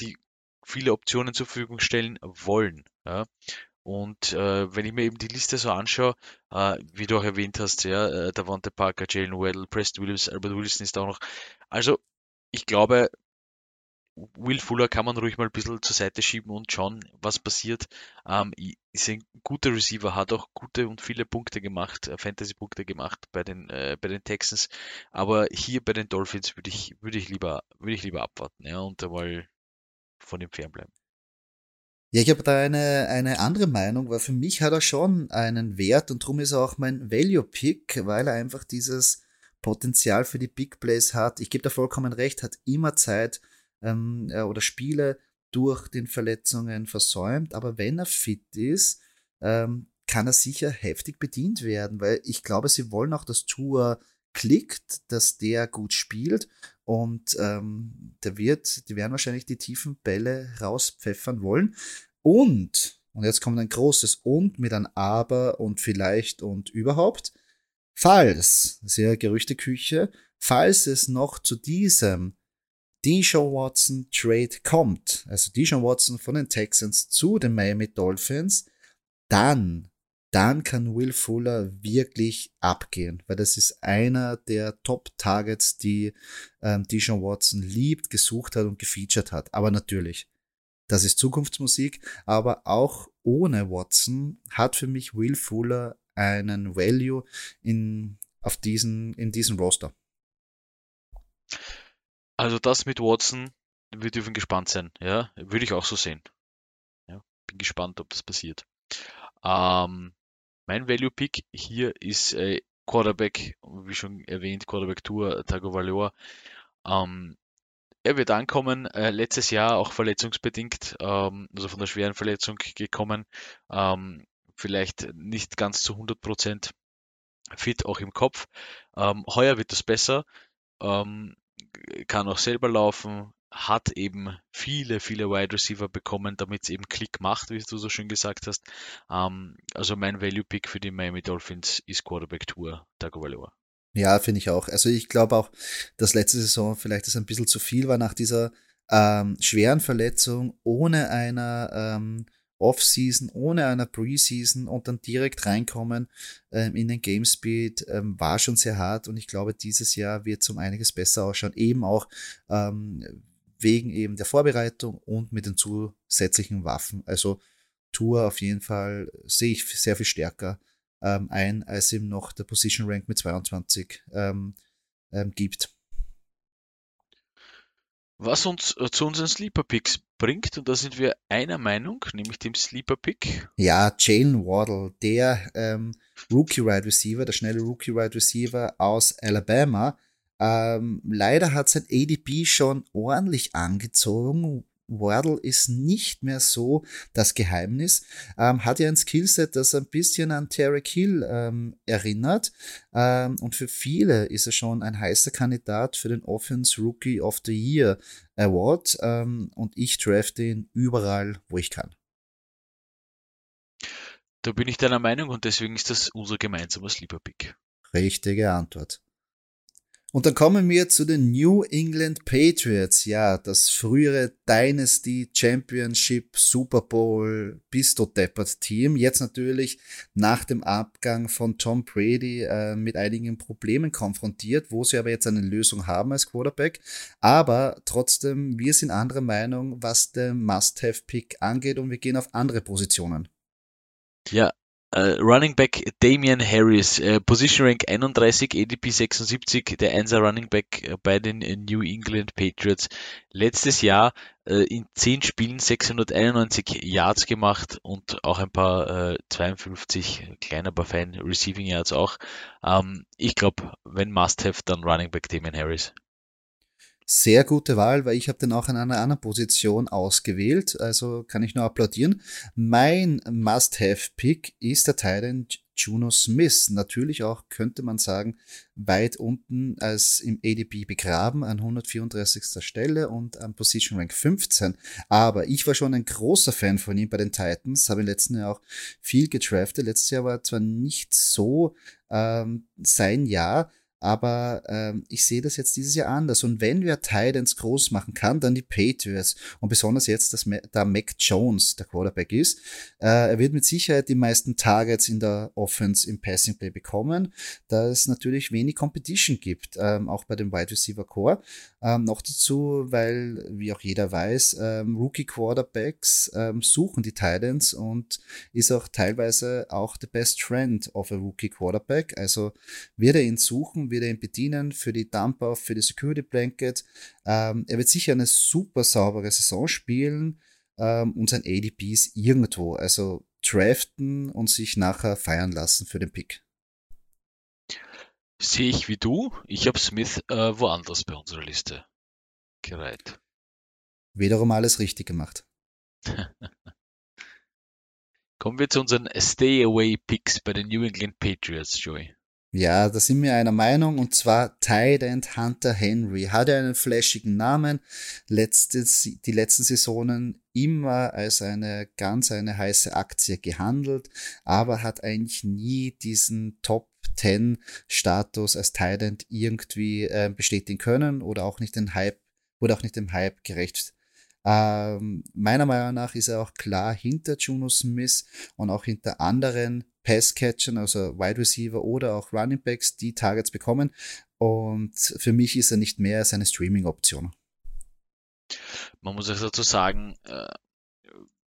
S2: die viele Optionen zur Verfügung stellen wollen. Ja. Und äh, wenn ich mir eben die Liste so anschaue, äh, wie du auch erwähnt hast, ja, äh, Davante Parker, Jalen Weddle, Preston Williams, Albert Wilson ist auch noch. Also ich glaube, Will Fuller kann man ruhig mal ein bisschen zur Seite schieben und schauen, was passiert. Ähm, ist ein guter Receiver, hat auch gute und viele Punkte gemacht, äh, Fantasy-Punkte gemacht bei den, äh, bei den Texans. Aber hier bei den Dolphins würde ich, würde ich lieber, ich lieber abwarten, ja, und einmal von ihm fernbleiben.
S1: Ja, ich habe da eine, eine andere Meinung, weil für mich hat er schon einen Wert und darum ist er auch mein Value-Pick, weil er einfach dieses Potenzial für die Big Plays hat. Ich gebe da vollkommen recht, hat immer Zeit ähm, oder Spiele durch den Verletzungen versäumt, aber wenn er fit ist, ähm, kann er sicher heftig bedient werden, weil ich glaube, sie wollen auch, dass Tour klickt, dass der gut spielt und ähm, der wird, die werden wahrscheinlich die tiefen Bälle rauspfeffern wollen. Und, und jetzt kommt ein großes Und mit ein Aber und vielleicht und überhaupt, falls, sehr Gerüchteküche, falls es noch zu diesem Deshaun Watson Trade kommt, also Deshaun Watson von den Texans zu den Miami Dolphins, dann dann kann Will Fuller wirklich abgehen, weil das ist einer der Top-Targets, die ähm, Deshaun Watson liebt, gesucht hat und gefeatured hat. Aber natürlich, das ist Zukunftsmusik, aber auch ohne Watson hat für mich Will Fuller einen Value in, auf diesen, in diesem Roster.
S2: Also das mit Watson, wir dürfen gespannt sein, ja, würde ich auch so sehen. Ja, bin gespannt, ob das passiert. Ähm, mein Value Pick hier ist äh, Quarterback, wie schon erwähnt, Quarterback Tour Tagovailoa. Ähm, er wird ankommen, äh, letztes Jahr auch verletzungsbedingt, ähm, also von der schweren Verletzung gekommen, ähm, vielleicht nicht ganz zu 100% fit, auch im Kopf. Ähm, heuer wird das besser, ähm, kann auch selber laufen, hat eben viele, viele Wide Receiver bekommen, damit es eben Klick macht, wie du so schön gesagt hast. Ähm, also mein Value Pick für die Miami Dolphins ist Quarterback Tour Tagovailoa.
S1: Ja, finde ich auch. Also ich glaube auch, dass letzte Saison vielleicht das ein bisschen zu viel war nach dieser ähm, schweren Verletzung ohne einer ähm, Off-Season, ohne einer Preseason und dann direkt reinkommen ähm, in den Gamespeed ähm, war schon sehr hart und ich glaube, dieses Jahr wird es um einiges besser ausschauen, eben auch ähm, wegen eben der Vorbereitung und mit den zusätzlichen Waffen. Also Tour auf jeden Fall sehe ich sehr viel stärker ähm, ein, als ihm noch der Position Rank mit 22 ähm, ähm, gibt.
S2: Was uns äh, zu unseren Sleeper Picks bringt, und da sind wir einer Meinung, nämlich dem Sleeper Pick.
S1: Ja, Jalen Waddle, der ähm, Rookie Wide Receiver, der schnelle Rookie Wide Receiver aus Alabama. Ähm, leider hat sein ADP schon ordentlich angezogen, Wardle ist nicht mehr so das Geheimnis. Ähm, hat ja ein Skillset, das ein bisschen an Terry Hill ähm, erinnert. Ähm, und für viele ist er schon ein heißer Kandidat für den Offense Rookie of the Year Award. Ähm, und ich drafte ihn überall, wo ich kann.
S2: Da bin ich deiner Meinung und deswegen ist das unser gemeinsamer Sleeper Pick.
S1: Richtige Antwort. Und dann kommen wir zu den New England Patriots. Ja, das frühere Dynasty Championship Super Bowl Bistodeppert Team. Jetzt natürlich nach dem Abgang von Tom Brady äh, mit einigen Problemen konfrontiert, wo sie aber jetzt eine Lösung haben als Quarterback. Aber trotzdem, wir sind anderer Meinung, was den Must-Have-Pick angeht und wir gehen auf andere Positionen.
S2: Ja, Uh, Running Back Damian Harris, uh, Position Rank 31, ADP 76, der 1er Running Back äh, bei den New England Patriots. Letztes Jahr uh, in 10 Spielen 691 Yards gemacht und auch ein paar 52 kleiner, aber fein Receiving Yards auch. Um, ähm, ich glaube, wenn Must-Have, dann Running Back Damian Harris.
S1: Sehr gute Wahl, weil ich habe den auch in einer anderen Position ausgewählt, also kann ich nur applaudieren. Mein Must-Have-Pick ist der Titan Juno Smith. Natürlich auch, könnte man sagen, weit unten als im ADP begraben, an 134. Stelle und am Position Rank 15. Aber ich war schon ein großer Fan von ihm bei den Titans, habe im letzten Jahr auch viel getraftet. Letztes Jahr war zwar nicht so ähm, sein Jahr, aber ähm, ich sehe das jetzt dieses Jahr anders. Und wenn wir Titans groß machen kann, dann die Patriots. Und besonders jetzt, dass da Mac Jones der Quarterback ist. Äh, er wird mit Sicherheit die meisten Targets in der Offense im Passing Play bekommen, da es natürlich wenig Competition gibt, ähm, auch bei dem Wide Receiver Core. Ähm, noch dazu, weil, wie auch jeder weiß, ähm, Rookie Quarterbacks ähm, suchen die Titans und ist auch teilweise auch the best friend of a Rookie Quarterback. Also wird er ihn suchen, wird er ihn bedienen für die Dump-Off, für die Security Blanket. Ähm, er wird sicher eine super saubere Saison spielen ähm, und sein ADP ist irgendwo. Also draften und sich nachher feiern lassen für den Pick.
S2: Sehe ich wie du. Ich habe Smith äh, woanders bei unserer Liste gereiht.
S1: Wiederum alles richtig gemacht.
S2: Kommen wir zu unseren Stay-Away-Picks bei den New England Patriots, Joey.
S1: Ja, da sind wir einer Meinung und zwar Tident Hunter Henry. Hat er einen flashigen Namen, letztes, die letzten Saisonen immer als eine ganz eine heiße Aktie gehandelt, aber hat eigentlich nie diesen Top 10 Status als Tident irgendwie äh, bestätigen können oder auch nicht den Hype, wurde auch nicht dem Hype gerecht ähm, meiner Meinung nach ist er auch klar hinter Juno Smith und auch hinter anderen Passcatchern, also Wide Receiver oder auch Running Backs, die Targets bekommen. Und für mich ist er nicht mehr als eine Streaming-Option.
S2: Man muss auch dazu sagen, äh,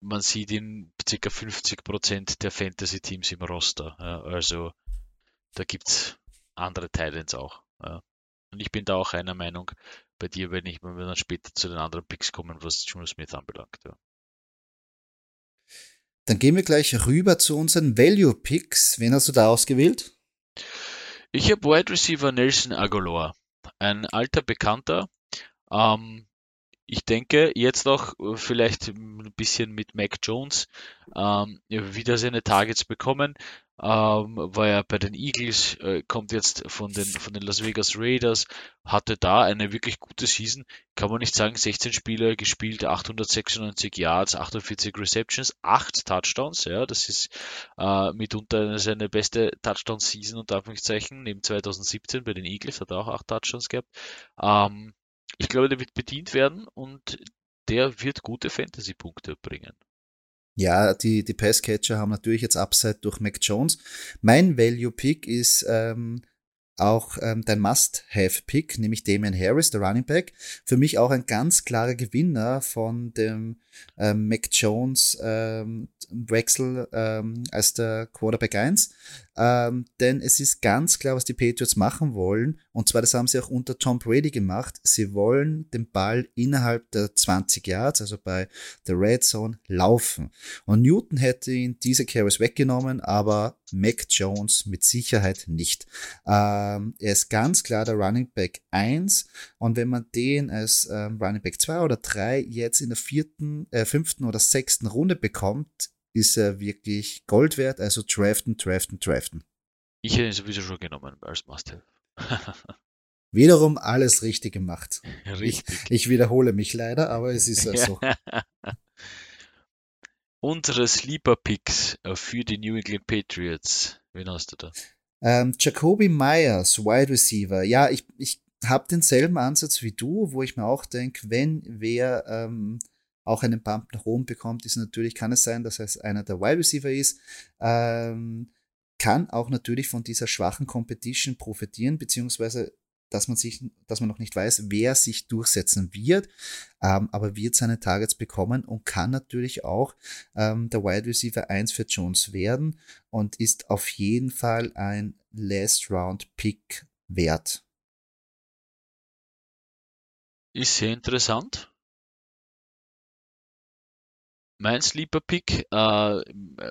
S2: man sieht in ca. 50% der Fantasy-Teams im Roster. Also da gibt es andere Titans auch. Und ich bin da auch einer Meinung bei dir, wenn ich wenn wir dann später zu den anderen Picks kommen, was Juno Smith anbelangt. Ja.
S1: Dann gehen wir gleich rüber zu unseren Value Picks. Wen hast du da ausgewählt?
S2: Ich habe Wide Receiver Nelson Agolor, ein alter Bekannter. Ähm, ich denke, jetzt auch äh, vielleicht ein bisschen mit Mac Jones ähm, wieder seine Targets bekommen. Ähm, war ja bei den Eagles, äh, kommt jetzt von den, von den Las Vegas Raiders, hatte da eine wirklich gute Season. Kann man nicht sagen, 16 Spieler gespielt, 896 Yards, 48 Receptions, 8 Touchdowns. Ja, das ist äh, mitunter seine beste Touchdown-Season unter Anführungszeichen. Neben 2017 bei den Eagles hat er auch 8 Touchdowns gehabt. Ähm, ich glaube, der wird bedient werden und der wird gute Fantasy-Punkte bringen.
S1: Ja, die, die Passcatcher haben natürlich jetzt Upside durch Mac Jones. Mein Value-Pick ist ähm, auch ähm, dein Must-Have-Pick, nämlich Damian Harris, der Running Back. Für mich auch ein ganz klarer Gewinner von dem ähm, Mac Jones ähm, Wechsel ähm, als der Quarterback 1. Ähm, denn es ist ganz klar, was die Patriots machen wollen. Und zwar, das haben sie auch unter Tom Brady gemacht. Sie wollen den Ball innerhalb der 20 Yards, also bei der Red Zone, laufen. Und Newton hätte ihn diese Carries weggenommen, aber Mac Jones mit Sicherheit nicht. Ähm, er ist ganz klar der Running Back 1. Und wenn man den als ähm, Running Back 2 oder 3 jetzt in der vierten, äh, fünften oder sechsten Runde bekommt, ist er wirklich Gold wert. Also draften, draften, draften.
S2: Ich hätte ihn sowieso schon genommen als Must-Have.
S1: Wiederum alles richtig gemacht.
S2: Richtig.
S1: Ich, ich, wiederhole mich leider, aber es ist ja so.
S2: Unsere Sleeper Picks äh, für die New England Patriots. Wen hast du da?
S1: Ähm, Jacoby Myers, Wide Receiver. Ja, ich, ich habe denselben Ansatz wie du, wo ich mir auch denke, wenn wer ähm, auch einen Bump nach oben bekommt, ist natürlich, kann es sein, dass es einer der Wide Receiver ist, ähm, kann auch natürlich von dieser schwachen Competition profitieren, beziehungsweise dass man sich, dass man noch nicht weiß, wer sich durchsetzen wird, ähm, aber wird seine Targets bekommen und kann natürlich auch ähm, der Wide Receiver 1 für Jones werden und ist auf jeden Fall ein Last Round Pick wert.
S2: Ist sehr interessant. Mein Sleeper Pick, äh,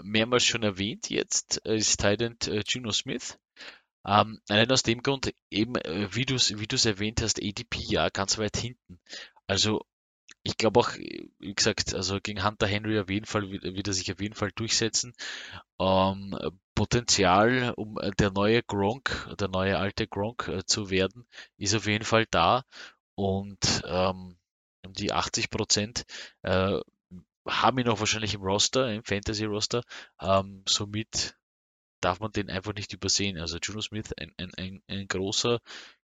S2: mehrmals schon erwähnt jetzt, ist Titan äh, Juno Smith. Ähm, allein aus dem Grund, eben, äh, wie du es erwähnt hast, ADP ja ganz weit hinten. Also ich glaube auch, wie gesagt, also gegen Hunter Henry auf jeden Fall wird er sich auf jeden Fall durchsetzen. Ähm, Potenzial, um äh, der neue Gronk, der neue alte Gronk äh, zu werden, ist auf jeden Fall da. Und ähm, die 80 Prozent äh, haben ihn auch wahrscheinlich im Roster, im Fantasy-Roster. Ähm, somit darf man den einfach nicht übersehen. Also Juno Smith, ein, ein, ein, ein großer,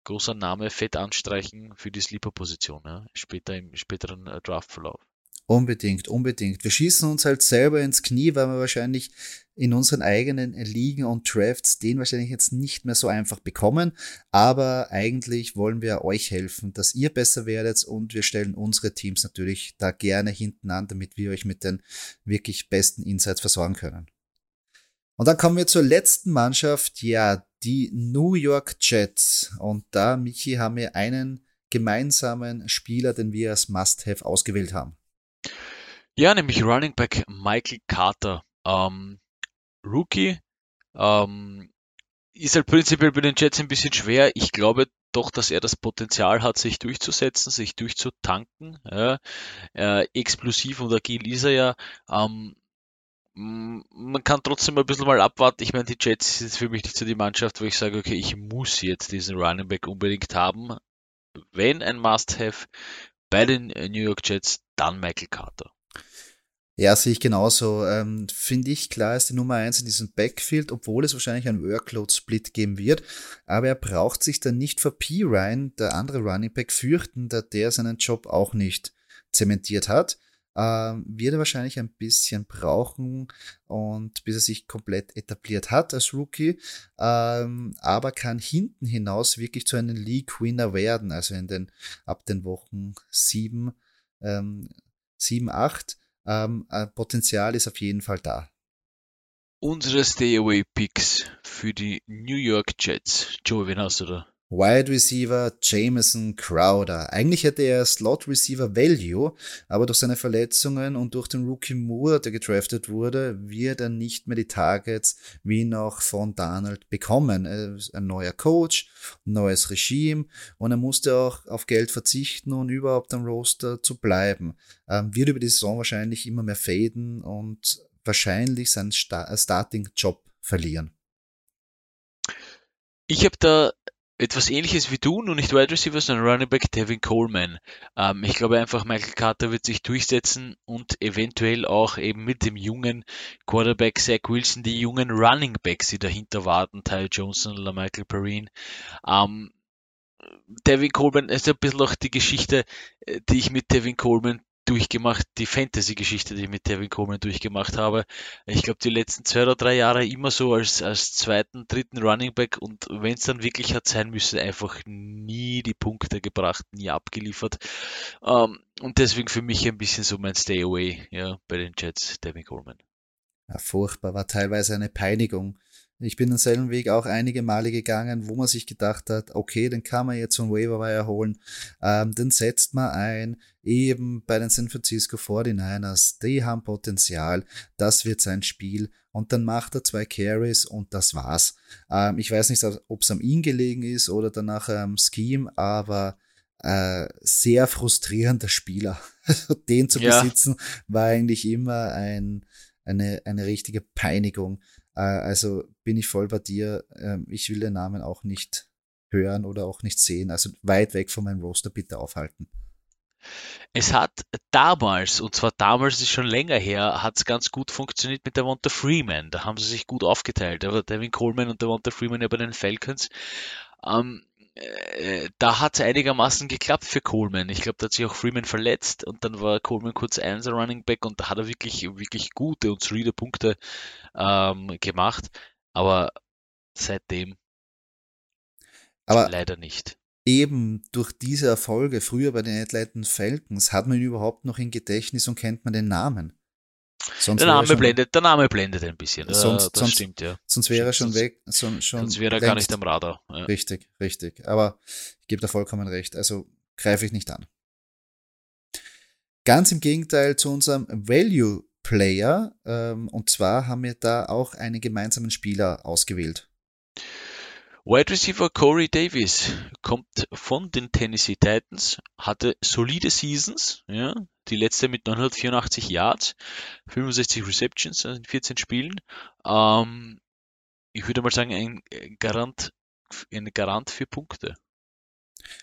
S2: großer Name, fett anstreichen für die Sleeper-Position, ja, später im späteren äh, Draftverlauf.
S1: Unbedingt, unbedingt. Wir schießen uns halt selber ins Knie, weil wir wahrscheinlich in unseren eigenen Ligen und Drafts den wahrscheinlich jetzt nicht mehr so einfach bekommen. Aber eigentlich wollen wir euch helfen, dass ihr besser werdet und wir stellen unsere Teams natürlich da gerne hinten an, damit wir euch mit den wirklich besten Insights versorgen können. Und dann kommen wir zur letzten Mannschaft, ja, die New York Jets. Und da, Michi, haben wir einen gemeinsamen Spieler, den wir als Must-Have ausgewählt haben.
S2: Ja, nämlich Running Back Michael Carter. Ähm, Rookie. Ähm, ist halt prinzipiell bei den Jets ein bisschen schwer. Ich glaube doch, dass er das Potenzial hat, sich durchzusetzen, sich durchzutanken. Ja. Äh, explosiv und agil ist er ja. Ähm, man kann trotzdem ein bisschen mal abwarten. Ich meine, die Jets sind für mich nicht so die Mannschaft, wo ich sage, okay, ich muss jetzt diesen Running Back unbedingt haben. Wenn ein Must-Have bei den New York Jets, dann Michael Carter.
S1: Ja, sehe ich genauso. Ähm, Finde ich klar, ist die Nummer eins in diesem Backfield, obwohl es wahrscheinlich einen Workload-Split geben wird. Aber er braucht sich dann nicht vor P. Ryan, der andere Running Back, fürchten, da der seinen Job auch nicht zementiert hat. Ähm, wird er wahrscheinlich ein bisschen brauchen und bis er sich komplett etabliert hat als Rookie, ähm, aber kann hinten hinaus wirklich zu einem League-Winner werden, also in den ab den Wochen sieben, ähm, sieben, acht Ähm, äh, Potenzial ist auf jeden Fall da.
S2: Unsere Stay-Away-Picks für die New York Jets. Joey, wen hast du da?
S1: Wide Receiver Jameson Crowder. Eigentlich hätte er Slot Receiver Value, aber durch seine Verletzungen und durch den Rookie Moore, der gedraftet wurde, wird er nicht mehr die Targets wie noch von Donald bekommen. Ein neuer Coach, neues Regime und er musste auch auf Geld verzichten und überhaupt am Roster zu bleiben. Ähm, wird über die Saison wahrscheinlich immer mehr faden und wahrscheinlich seinen Starting-Job verlieren.
S2: Ich habe da etwas ähnliches wie du, nur nicht Wide Receiver, sondern Running Back Devin Coleman. Ähm, ich glaube einfach, Michael Carter wird sich durchsetzen und eventuell auch eben mit dem jungen Quarterback Zach Wilson die jungen Running Backs, die dahinter warten, Ty Johnson oder Michael Perrine. Ähm, Devin Coleman ist ein bisschen auch die Geschichte, äh, die ich mit Devin Coleman durchgemacht, die Fantasy-Geschichte, die ich mit Devin Coleman durchgemacht habe. Ich glaube, die letzten zwei oder drei Jahre immer so als, als zweiten, dritten Running Back und wenn es dann wirklich hat sein müssen, einfach nie die Punkte gebracht, nie abgeliefert. Ähm, und deswegen für mich ein bisschen so mein Stay Away ja, bei den Jets, Devin Coleman.
S1: Ja, furchtbar, war teilweise eine Peinigung. Ich bin denselben Weg auch einige Male gegangen, wo man sich gedacht hat, okay, den kann man jetzt von Waiver holen, ähm, den setzt man ein, eben bei den San Francisco 49ers, die haben Potenzial, das wird sein Spiel und dann macht er zwei Carries und das war's. Ähm, ich weiß nicht, ob es am ihn gelegen ist oder danach am Scheme, aber äh, sehr frustrierender Spieler. den zu ja. besitzen war eigentlich immer ein, eine, eine richtige Peinigung. Äh, also bin ich voll bei dir. Ähm, ich will den Namen auch nicht hören oder auch nicht sehen. Also weit weg von meinem Roster bitte aufhalten.
S2: Es hat damals, und zwar damals ist schon länger her, hat es ganz gut funktioniert mit der Wanta Freeman. Da haben sie sich gut aufgeteilt. Aber Devin Coleman und der Wanta Freeman ja bei den Falcons. Ähm, äh, da hat es einigermaßen geklappt für Coleman. Ich glaube, da hat sich auch Freeman verletzt und dann war Coleman kurz Einser Running Back und da hat er wirklich, wirklich gute und solide Punkte ähm, gemacht. Aber seitdem
S1: Aber
S2: leider nicht.
S1: Eben durch diese Erfolge früher bei den Athleten Falcons hat man ihn überhaupt noch in Gedächtnis und kennt man den Namen.
S2: Sonst der, Name schon, blendet, der Name blendet ein bisschen.
S1: Sonst, das sonst, stimmt, ja. Sonst wäre er schon weg. Son, schon
S2: sonst wäre er gar nicht am Radar.
S1: Ja. Richtig, richtig. Aber ich gebe da vollkommen recht. Also greife ich nicht an. Ganz im Gegenteil zu unserem Value Player. Ähm, und zwar haben wir da auch einen gemeinsamen Spieler ausgewählt.
S2: Wide Receiver Corey Davis kommt von den Tennessee Titans, hatte solide Seasons, ja, die letzte mit 984 Yards, 65 Receptions in 14 Spielen. Ähm, ich würde mal sagen, ein Garant, ein Garant für Punkte.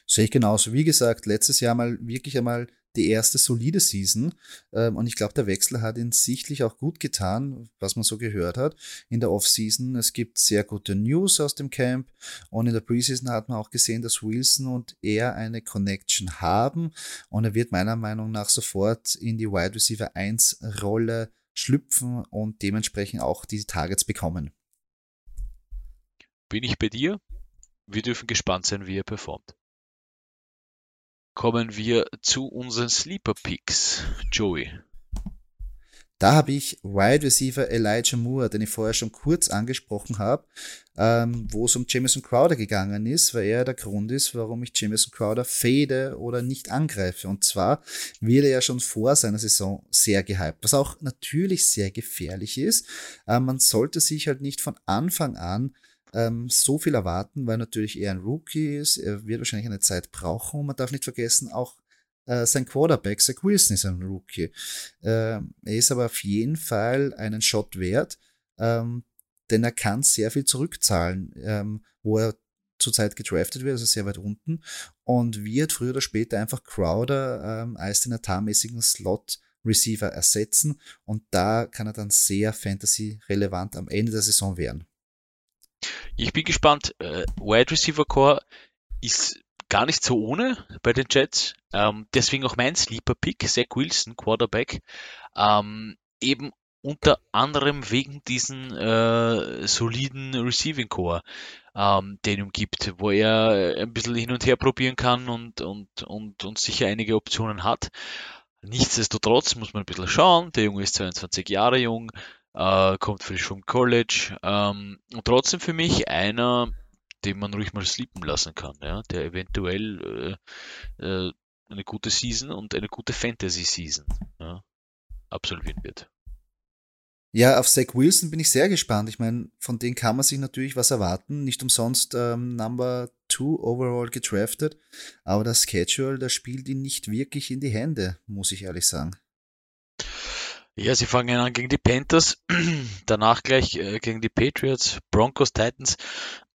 S1: Sehe ich genauso. Wie gesagt, letztes Jahr mal wirklich einmal die erste solide Season. Ähm, und ich glaube, der Wechsel hat ihn sichtlich auch gut getan, was man so gehört hat in der Offseason. Es gibt sehr gute News aus dem Camp. Und in der Preseason hat man auch gesehen, dass Wilson und er eine Connection haben. Und er wird meiner Meinung nach sofort in die Wide Receiver 1 Rolle schlüpfen und dementsprechend auch die Targets bekommen.
S2: Bin ich bei dir? Wir dürfen gespannt sein, wie er performt kommen wir zu unseren Sleeper Picks. Joey.
S1: Da habe ich Wide Receiver Elijah Moore, den ich vorher schon kurz angesprochen habe, ähm, wo es um Jameson Crowder gegangen ist, weil er der Grund ist, warum ich Jameson Crowder fade oder nicht angreife. Und zwar wird er ja schon vor seiner Saison sehr gehypt, was auch natürlich sehr gefährlich ist. Äh, man sollte sich halt nicht von Anfang an ähm, so viel erwarten, weil natürlich er ein Rookie ist. Er wird wahrscheinlich eine Zeit brauchen man darf nicht vergessen, auch äh, sein Quarterback, Zach Wilson, ist ein Rookie. Äh, er ist aber auf jeden Fall einen Shot wert, ähm, denn er kann sehr viel zurückzahlen, ähm, wo er zurzeit gedraftet wird, also sehr weit unten, und wird früher oder später einfach Crowder ähm, als den etatmäßigen Slot Receiver ersetzen und da kann er dann sehr Fantasy-relevant am Ende der Saison werden.
S2: Ich bin gespannt. Äh, Wide Receiver Core ist gar nicht so ohne bei den Jets. Ähm, deswegen auch mein Sleeper Pick, Zach Wilson, Quarterback. Ähm, eben unter anderem wegen diesen äh, soliden Receiving Core, ähm, den ihm gibt, wo er ein bisschen hin und her probieren kann und, und, und, und sicher einige Optionen hat. Nichtsdestotrotz muss man ein bisschen schauen. Der Junge ist 22 Jahre jung, äh, kommt frisch vom College ähm, und trotzdem für mich einer, den man ruhig mal sleepen lassen kann, ja, der eventuell äh, äh, eine gute Season und eine gute Fantasy-Season ja, absolvieren wird.
S1: Ja, auf Zach Wilson bin ich sehr gespannt. Ich meine, von denen kann man sich natürlich was erwarten. Nicht umsonst ähm, Number Two overall gedraftet. Aber das Schedule, das spielt ihn nicht wirklich in die Hände, muss ich ehrlich sagen.
S2: Ja, sie fangen an gegen die Panthers, danach gleich äh, gegen die Patriots, Broncos, Titans,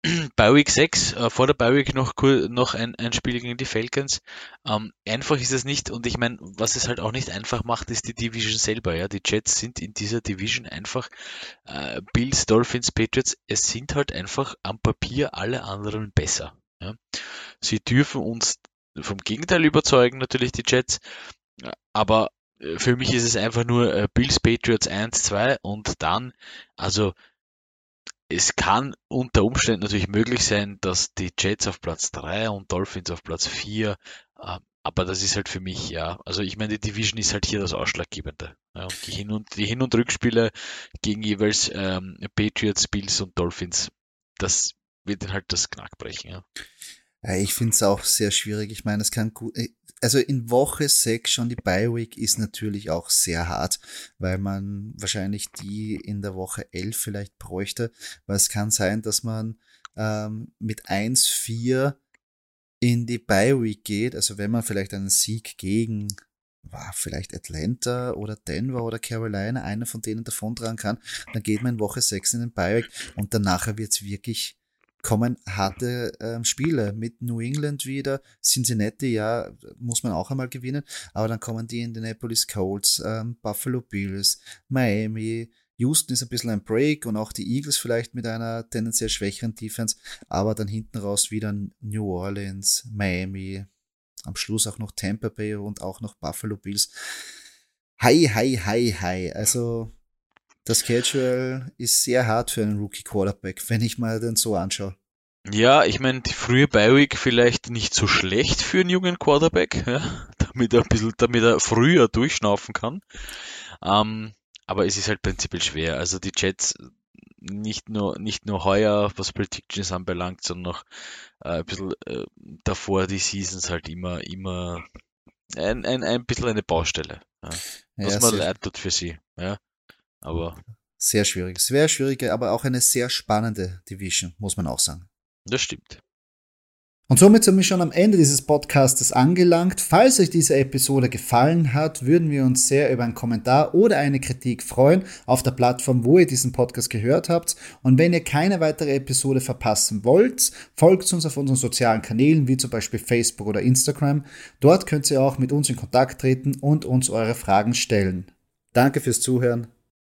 S2: bei Week 6, äh, vor der Bei Week noch, noch ein, ein Spiel gegen die Falcons. Ähm, einfach ist es nicht und ich meine, was es halt auch nicht einfach macht, ist die Division selber. Ja, Die Jets sind in dieser Division einfach äh, Bills, Dolphins, Patriots. Es sind halt einfach am Papier alle anderen besser. Ja. Sie dürfen uns vom Gegenteil überzeugen, natürlich die Jets, aber äh, für mich ist es einfach nur äh, Bills Patriots 1, 2 und dann, also es kann unter Umständen natürlich möglich sein, dass die Jets auf Platz 3 und Dolphins auf Platz 4, äh, aber das ist halt für mich, ja, also ich meine, die Division ist halt hier das Ausschlaggebende. Und die Hin- und, die Hin- und Rückspiele gegen jeweils ähm, Patriots, Bills und Dolphins, das wird halt das Knack brechen. Ja.
S1: Ja, ich finde es auch sehr schwierig. Ich meine, es kann gut, also in Woche 6 schon die Bye-Week ist natürlich auch sehr hart, weil man wahrscheinlich die in der Woche 11 vielleicht bräuchte, weil es kann sein, dass man ähm, mit 1-4 in die Bye-Week geht, also wenn man vielleicht einen Sieg gegen war vielleicht Atlanta oder Denver oder Carolina, einer von denen davon tragen kann, dann geht man in Woche 6 in den Bye-Week und danach wird es wirklich kommen harte ähm, Spiele mit New England wieder. Cincinnati, ja, muss man auch einmal gewinnen. Aber dann kommen die Indianapolis Colts, ähm, Buffalo Bills, Miami. Houston ist ein bisschen ein Break und auch die Eagles vielleicht mit einer tendenziell schwächeren Defense. Aber dann hinten raus wieder New Orleans, Miami. Am Schluss auch noch Tampa Bay und auch noch Buffalo Bills. Hi, hi, hi, hi. Also das Schedule ist sehr hart für einen Rookie Quarterback, wenn ich mal den so anschaue.
S2: Ja, ich meine, die frühe Bi-Week vielleicht nicht so schlecht für einen jungen Quarterback, ja, damit er ein bisschen, damit er früher durchschnaufen kann. Ähm, aber es ist halt prinzipiell schwer. Also die Jets nicht nur, nicht nur heuer, was Predictions anbelangt, sondern noch äh, ein bisschen äh, davor die Seasons halt immer, immer ein, ein, ein bisschen eine Baustelle. Ja. Was ja, man leid tut für sie. Ja. Aber.
S1: Sehr schwierig. Sehr schwierige, aber auch eine sehr spannende Division, muss man auch sagen.
S2: Das stimmt.
S1: Und somit sind wir schon am Ende dieses Podcastes angelangt. Falls euch diese Episode gefallen hat, würden wir uns sehr über einen Kommentar oder eine Kritik freuen auf der Plattform, wo ihr diesen Podcast gehört habt. Und wenn ihr keine weitere Episode verpassen wollt, folgt uns auf unseren sozialen Kanälen, wie zum Beispiel Facebook oder Instagram. Dort könnt ihr auch mit uns in Kontakt treten und uns eure Fragen stellen. Danke fürs Zuhören.